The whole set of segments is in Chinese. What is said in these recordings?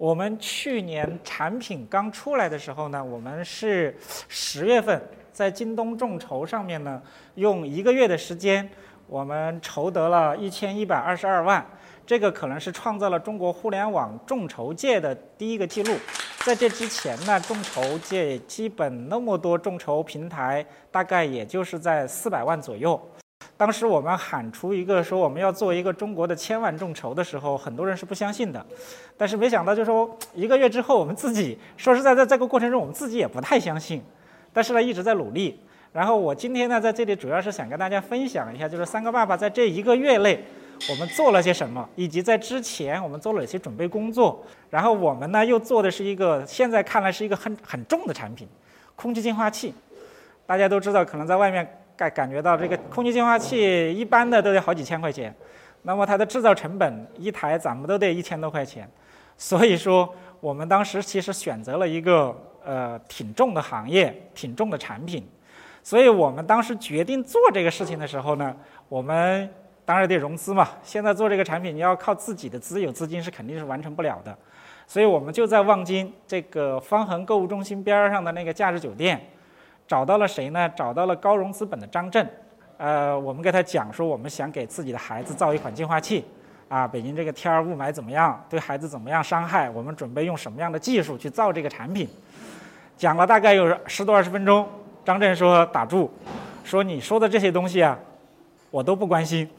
我们去年产品刚出来的时候呢，我们是十月份在京东众筹上面呢，用一个月的时间，我们筹得了一千一百二十二万，这个可能是创造了中国互联网众筹界的第一个记录。在这之前呢，众筹界基本那么多众筹平台，大概也就是在四百万左右。当时我们喊出一个说我们要做一个中国的千万众筹的时候，很多人是不相信的。但是没想到，就说一个月之后，我们自己说实在，在这个过程中，我们自己也不太相信。但是呢，一直在努力。然后我今天呢，在这里主要是想跟大家分享一下，就是三个爸爸在这一个月内，我们做了些什么，以及在之前我们做了哪些准备工作。然后我们呢，又做的是一个现在看来是一个很很重的产品——空气净化器。大家都知道，可能在外面。感感觉到这个空气净化器一般的都得好几千块钱，那么它的制造成本一台咱们都得一千多块钱，所以说我们当时其实选择了一个呃挺重的行业，挺重的产品，所以我们当时决定做这个事情的时候呢，我们当然得融资嘛。现在做这个产品你要靠自己的资有资金是肯定是完成不了的，所以我们就在望京这个方恒购物中心边儿上的那个假日酒店。找到了谁呢？找到了高融资本的张震，呃，我们给他讲说，我们想给自己的孩子造一款净化器，啊，北京这个天儿雾霾怎么样，对孩子怎么样伤害？我们准备用什么样的技术去造这个产品？讲了大概有十多二十分钟，张震说打住，说你说的这些东西啊，我都不关心，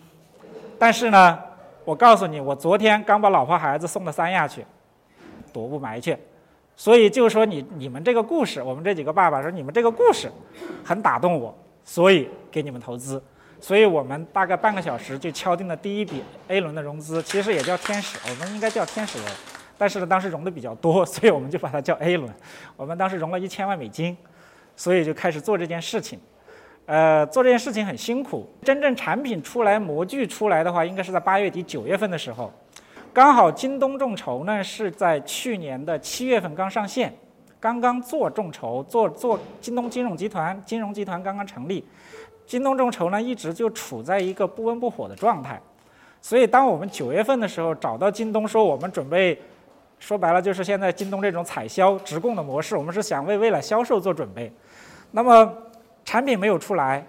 但是呢，我告诉你，我昨天刚把老婆孩子送到三亚去躲雾霾去。所以就是说你你们这个故事，我们这几个爸爸说你们这个故事很打动我，所以给你们投资。所以我们大概半个小时就敲定了第一笔 A 轮的融资，其实也叫天使，我们应该叫天使轮，但是呢当时融的比较多，所以我们就把它叫 A 轮。我们当时融了一千万美金，所以就开始做这件事情。呃，做这件事情很辛苦，真正产品出来、模具出来的话，应该是在八月底九月份的时候。刚好京东众筹呢是在去年的七月份刚上线，刚刚做众筹，做做京东金融集团，金融集团刚刚成立，京东众筹呢一直就处在一个不温不火的状态，所以当我们九月份的时候找到京东说我们准备，说白了就是现在京东这种采销直供的模式，我们是想为未来销售做准备，那么产品没有出来，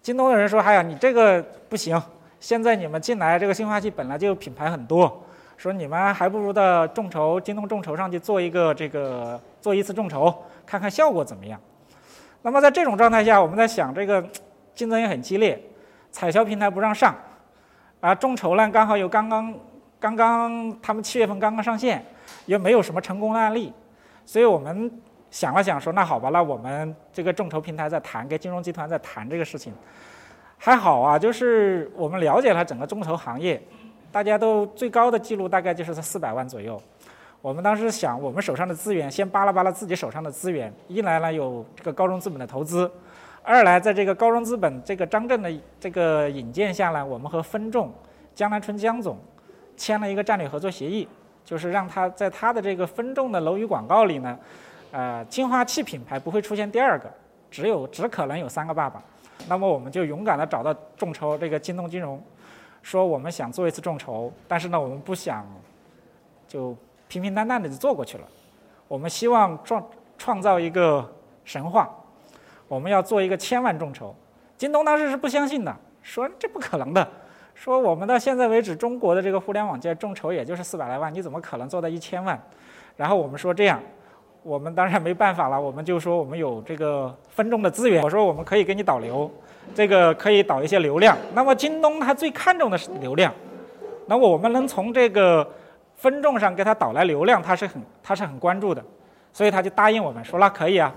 京东的人说，哎呀你这个不行，现在你们进来这个净化器本来就品牌很多。说你们还不如到众筹、京东众筹上去做一个这个做一次众筹，看看效果怎么样。那么在这种状态下，我们在想这个竞争也很激烈，彩销平台不让上，啊，众筹呢刚好又刚刚刚刚他们七月份刚刚上线，又没有什么成功的案例，所以我们想了想说，那好吧，那我们这个众筹平台在谈，跟金融集团在谈这个事情，还好啊，就是我们了解了整个众筹行业。大家都最高的记录大概就是在四百万左右。我们当时想，我们手上的资源，先扒拉扒拉自己手上的资源。一来呢，有这个高融资本的投资；二来，在这个高融资本这个张震的这个引荐下呢，我们和分众江南春江总签了一个战略合作协议，就是让他在他的这个分众的楼宇广告里呢，呃，净化器品牌不会出现第二个，只有只可能有三个爸爸。那么我们就勇敢的找到众筹这个京东金融。说我们想做一次众筹，但是呢，我们不想就平平淡淡的就做过去了。我们希望创创造一个神话，我们要做一个千万众筹。京东当时是不相信的，说这不可能的，说我们到现在为止，中国的这个互联网界众筹也就是四百来万，你怎么可能做到一千万？然后我们说这样，我们当然没办法了，我们就说我们有这个分众的资源，我说我们可以给你导流。这个可以导一些流量，那么京东它最看重的是流量，那么我们能从这个分众上给他导来流量，他是很他是很关注的，所以他就答应我们说那可以啊，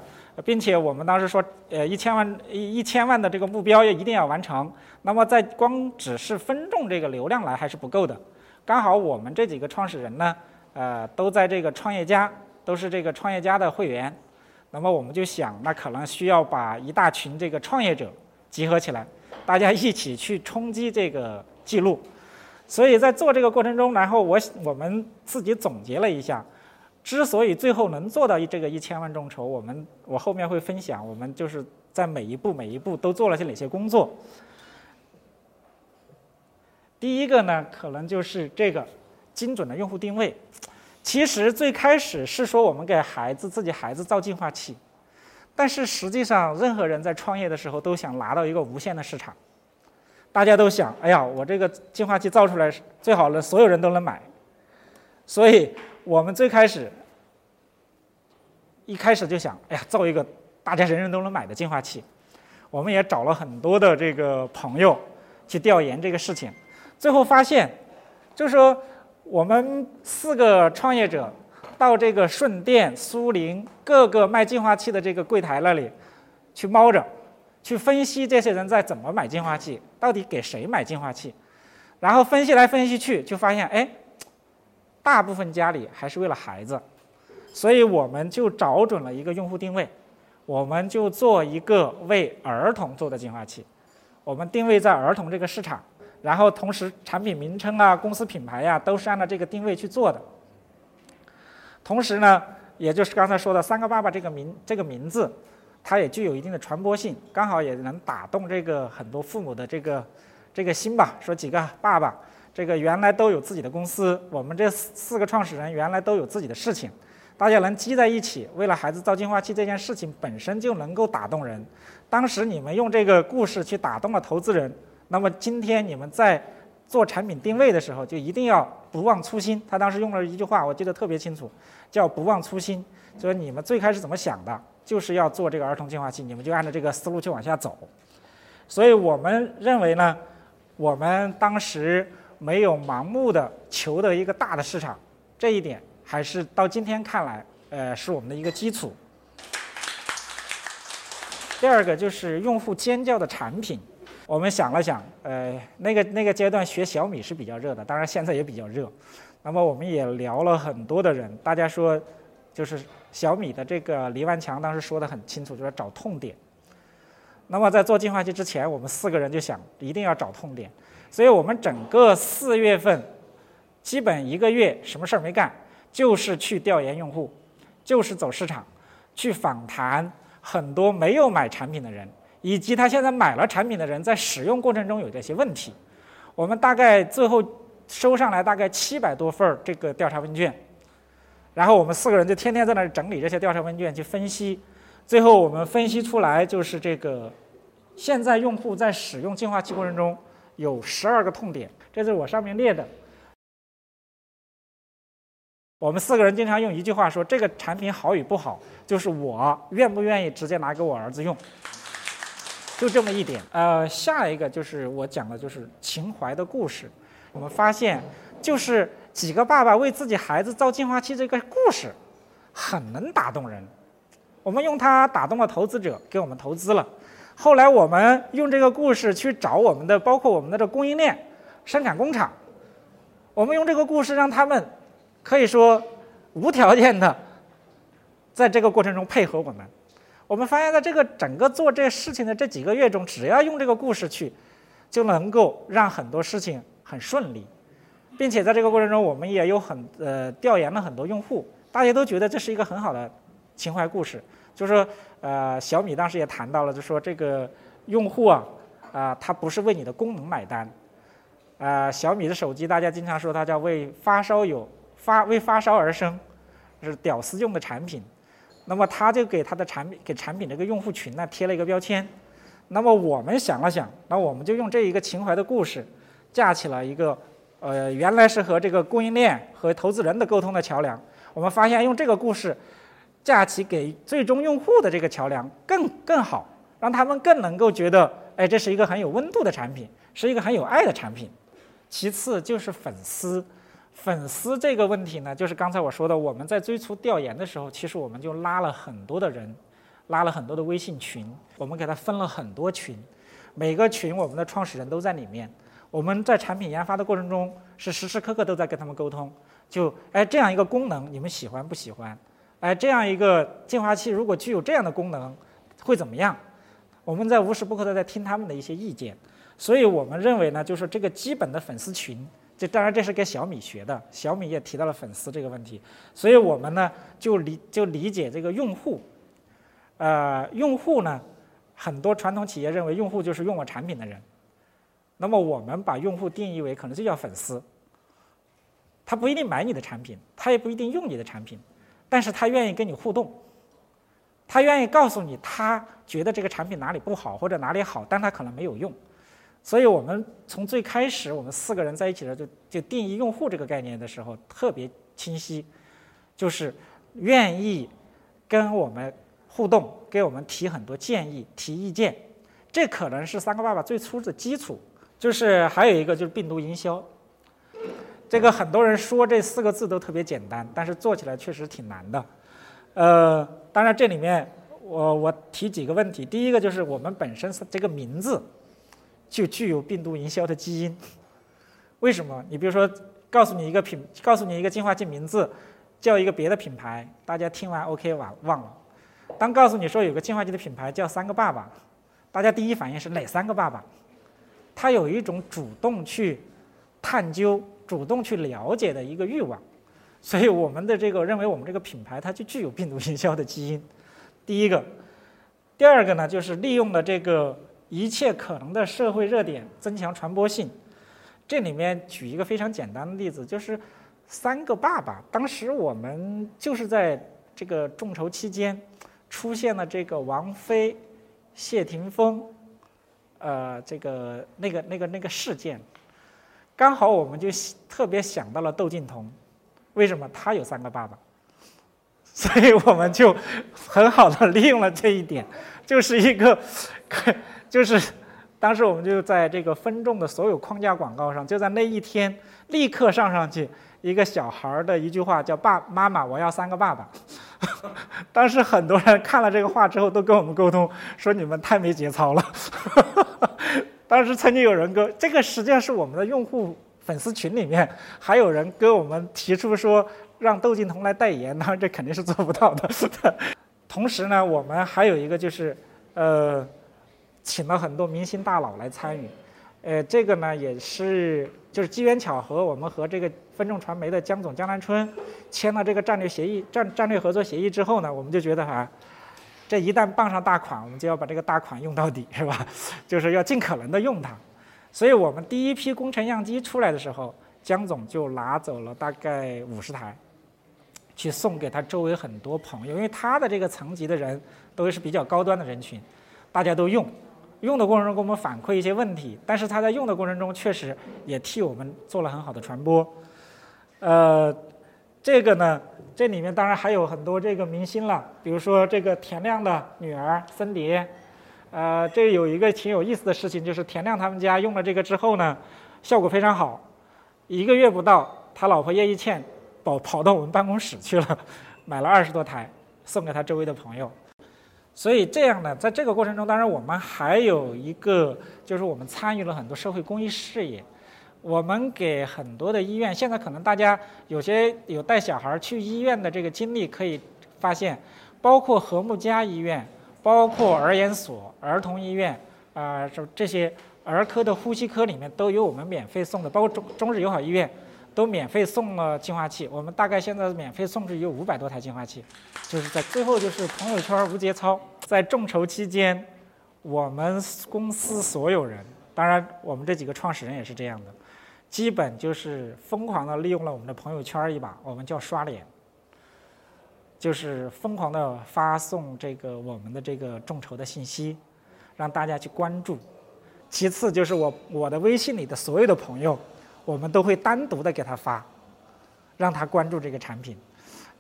并且我们当时说呃一千万一一千万的这个目标也一定要完成，那么在光只是分众这个流量来还是不够的，刚好我们这几个创始人呢，呃都在这个创业家，都是这个创业家的会员，那么我们就想那可能需要把一大群这个创业者。集合起来，大家一起去冲击这个记录。所以在做这个过程中，然后我我们自己总结了一下，之所以最后能做到这个一千万众筹，我们我后面会分享，我们就是在每一步每一步都做了些哪些工作。第一个呢，可能就是这个精准的用户定位。其实最开始是说我们给孩子自己孩子造净化器，但是实际上任何人在创业的时候都想拿到一个无限的市场，大家都想，哎呀，我这个净化器造出来最好了，所有人都能买，所以我们最开始一开始就想，哎呀，造一个大家人人都能买的净化器，我们也找了很多的这个朋友去调研这个事情，最后发现，就是说。我们四个创业者到这个顺电、苏宁各个卖净化器的这个柜台那里去猫着，去分析这些人在怎么买净化器，到底给谁买净化器，然后分析来分析去，就发现哎，大部分家里还是为了孩子，所以我们就找准了一个用户定位，我们就做一个为儿童做的净化器，我们定位在儿童这个市场。然后同时，产品名称啊、公司品牌呀，都是按照这个定位去做的。同时呢，也就是刚才说的“三个爸爸”这个名这个名字，它也具有一定的传播性，刚好也能打动这个很多父母的这个这个心吧。说几个爸爸，这个原来都有自己的公司，我们这四四个创始人原来都有自己的事情，大家能积在一起，为了孩子造净化器这件事情本身就能够打动人。当时你们用这个故事去打动了投资人。那么今天你们在做产品定位的时候，就一定要不忘初心。他当时用了一句话，我记得特别清楚，叫“不忘初心”。就是你们最开始怎么想的，就是要做这个儿童净化器，你们就按照这个思路去往下走。所以我们认为呢，我们当时没有盲目的求得一个大的市场，这一点还是到今天看来，呃，是我们的一个基础。第二个就是用户尖叫的产品。我们想了想，呃，那个那个阶段学小米是比较热的，当然现在也比较热。那么我们也聊了很多的人，大家说，就是小米的这个黎万强当时说的很清楚，就是找痛点。那么在做净化器之前，我们四个人就想一定要找痛点，所以我们整个四月份，基本一个月什么事儿没干，就是去调研用户，就是走市场，去访谈很多没有买产品的人。以及他现在买了产品的人在使用过程中有这些问题，我们大概最后收上来大概七百多份儿这个调查问卷，然后我们四个人就天天在那儿整理这些调查问卷去分析，最后我们分析出来就是这个，现在用户在使用净化器过程中有十二个痛点，这是我上面列的。我们四个人经常用一句话说，这个产品好与不好，就是我愿不愿意直接拿给我儿子用。就这么一点，呃，下一个就是我讲的，就是情怀的故事。我们发现，就是几个爸爸为自己孩子造净化器这个故事，很能打动人。我们用它打动了投资者，给我们投资了。后来我们用这个故事去找我们的，包括我们的这供应链、生产工厂。我们用这个故事让他们可以说无条件的在这个过程中配合我们。我们发现，在这个整个做这事情的这几个月中，只要用这个故事去，就能够让很多事情很顺利，并且在这个过程中，我们也有很呃调研了很多用户，大家都觉得这是一个很好的情怀故事。就是说，呃，小米当时也谈到了，就说这个用户啊，啊，他不是为你的功能买单，啊，小米的手机大家经常说它叫为发烧友发为发烧而生，是屌丝用的产品。那么他就给他的产品给产品这个用户群呢贴了一个标签。那么我们想了想，那我们就用这一个情怀的故事，架起了一个，呃，原来是和这个供应链和投资人的沟通的桥梁。我们发现用这个故事架起给最终用户的这个桥梁更更好，让他们更能够觉得，哎，这是一个很有温度的产品，是一个很有爱的产品。其次就是粉丝。粉丝这个问题呢，就是刚才我说的，我们在最初调研的时候，其实我们就拉了很多的人，拉了很多的微信群，我们给他分了很多群，每个群我们的创始人都在里面。我们在产品研发的过程中，是时时刻刻都在跟他们沟通。就哎，这样一个功能，你们喜欢不喜欢？哎，这样一个净化器如果具有这样的功能，会怎么样？我们在无时不刻都在听他们的一些意见。所以我们认为呢，就是这个基本的粉丝群。这当然，这是跟小米学的。小米也提到了粉丝这个问题，所以我们呢就理就理解这个用户。呃，用户呢，很多传统企业认为用户就是用我产品的人，那么我们把用户定义为可能就叫粉丝。他不一定买你的产品，他也不一定用你的产品，但是他愿意跟你互动，他愿意告诉你他觉得这个产品哪里不好或者哪里好，但他可能没有用。所以我们从最开始我们四个人在一起的时候，就就定义用户这个概念的时候特别清晰，就是愿意跟我们互动，给我们提很多建议、提意见。这可能是三个爸爸最初的基础，就是还有一个就是病毒营销。这个很多人说这四个字都特别简单，但是做起来确实挺难的。呃，当然这里面我我提几个问题，第一个就是我们本身是这个名字就具有病毒营销的基因。为什么？你比如说，告诉你一个品，告诉你一个净化器名字，叫一个别的品牌，大家听完 OK 忘忘了。当告诉你说有个净化器的品牌叫三个爸爸。大家第一反应是哪三个爸爸？他有一种主动去探究、主动去了解的一个欲望，所以我们的这个认为我们这个品牌它就具有病毒营销的基因。第一个，第二个呢，就是利用了这个一切可能的社会热点增强传播性。这里面举一个非常简单的例子，就是三个爸爸。当时我们就是在这个众筹期间出现了这个王菲。谢霆锋，呃，这个那个那个那个事件，刚好我们就特别想到了窦靖童，为什么他有三个爸爸？所以我们就很好的利用了这一点，就是一个，就是当时我们就在这个分众的所有框架广告上，就在那一天立刻上上去一个小孩儿的一句话，叫“爸妈妈，我要三个爸爸”。当时很多人看了这个话之后，都跟我们沟通说：“你们太没节操了。”当时曾经有人跟这个实际上是我们的用户粉丝群里面还有人跟我们提出说让窦靖童来代言，当然这肯定是做不到的。同时呢，我们还有一个就是呃，请了很多明星大佬来参与。呃，这个呢也是就是机缘巧合，我们和这个分众传媒的江总江南春签了这个战略协议战战略合作协议之后呢，我们就觉得哈，这一旦傍上大款，我们就要把这个大款用到底，是吧？就是要尽可能的用它。所以我们第一批工程样机出来的时候，江总就拿走了大概五十台，去送给他周围很多朋友，因为他的这个层级的人都是比较高端的人群，大家都用。用的过程中给我们反馈一些问题，但是他在用的过程中确实也替我们做了很好的传播。呃，这个呢，这里面当然还有很多这个明星了，比如说这个田亮的女儿森蝶。呃，这有一个挺有意思的事情，就是田亮他们家用了这个之后呢，效果非常好，一个月不到，他老婆叶一茜跑跑到我们办公室去了，买了二十多台送给他周围的朋友。所以这样呢，在这个过程中，当然我们还有一个，就是我们参与了很多社会公益事业。我们给很多的医院，现在可能大家有些有带小孩去医院的这个经历，可以发现，包括和睦家医院，包括儿研所、儿童医院，啊，这这些儿科的呼吸科里面都有我们免费送的，包括中中日友好医院。都免费送了净化器，我们大概现在免费送出有五百多台净化器，就是在最后就是朋友圈无节操。在众筹期间，我们公司所有人，当然我们这几个创始人也是这样的，基本就是疯狂的利用了我们的朋友圈一把，我们叫刷脸，就是疯狂的发送这个我们的这个众筹的信息，让大家去关注。其次就是我我的微信里的所有的朋友。我们都会单独的给他发，让他关注这个产品。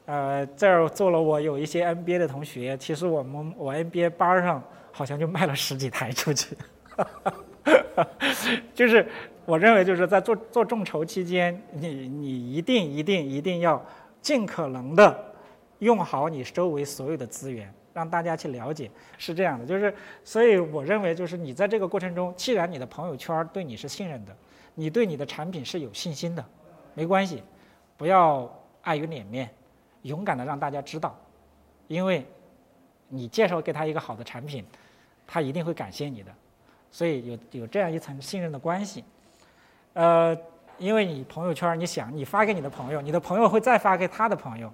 呃，这儿做了我有一些 NBA 的同学，其实我们我 NBA 班上好像就卖了十几台出去。就是我认为就是在做做众筹期间，你你一定一定一定要尽可能的用好你周围所有的资源，让大家去了解。是这样的，就是所以我认为就是你在这个过程中，既然你的朋友圈对你是信任的。你对你的产品是有信心的，没关系，不要碍于脸面，勇敢的让大家知道，因为，你介绍给他一个好的产品，他一定会感谢你的，所以有有这样一层信任的关系，呃，因为你朋友圈，你想你发给你的朋友，你的朋友会再发给他的朋友，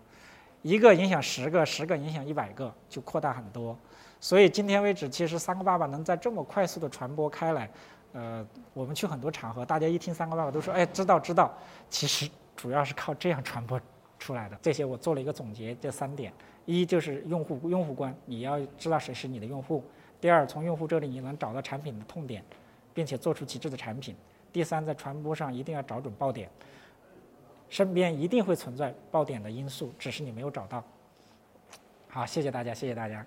一个影响十个，十个影响一百个，就扩大很多，所以今天为止，其实三个爸爸能在这么快速的传播开来。呃，我们去很多场合，大家一听三个爸爸都说，哎，知道知道。其实主要是靠这样传播出来的。这些我做了一个总结，这三点：一就是用户用户观，你要知道谁是你的用户；第二，从用户这里你能找到产品的痛点，并且做出极致的产品；第三，在传播上一定要找准爆点，身边一定会存在爆点的因素，只是你没有找到。好，谢谢大家，谢谢大家。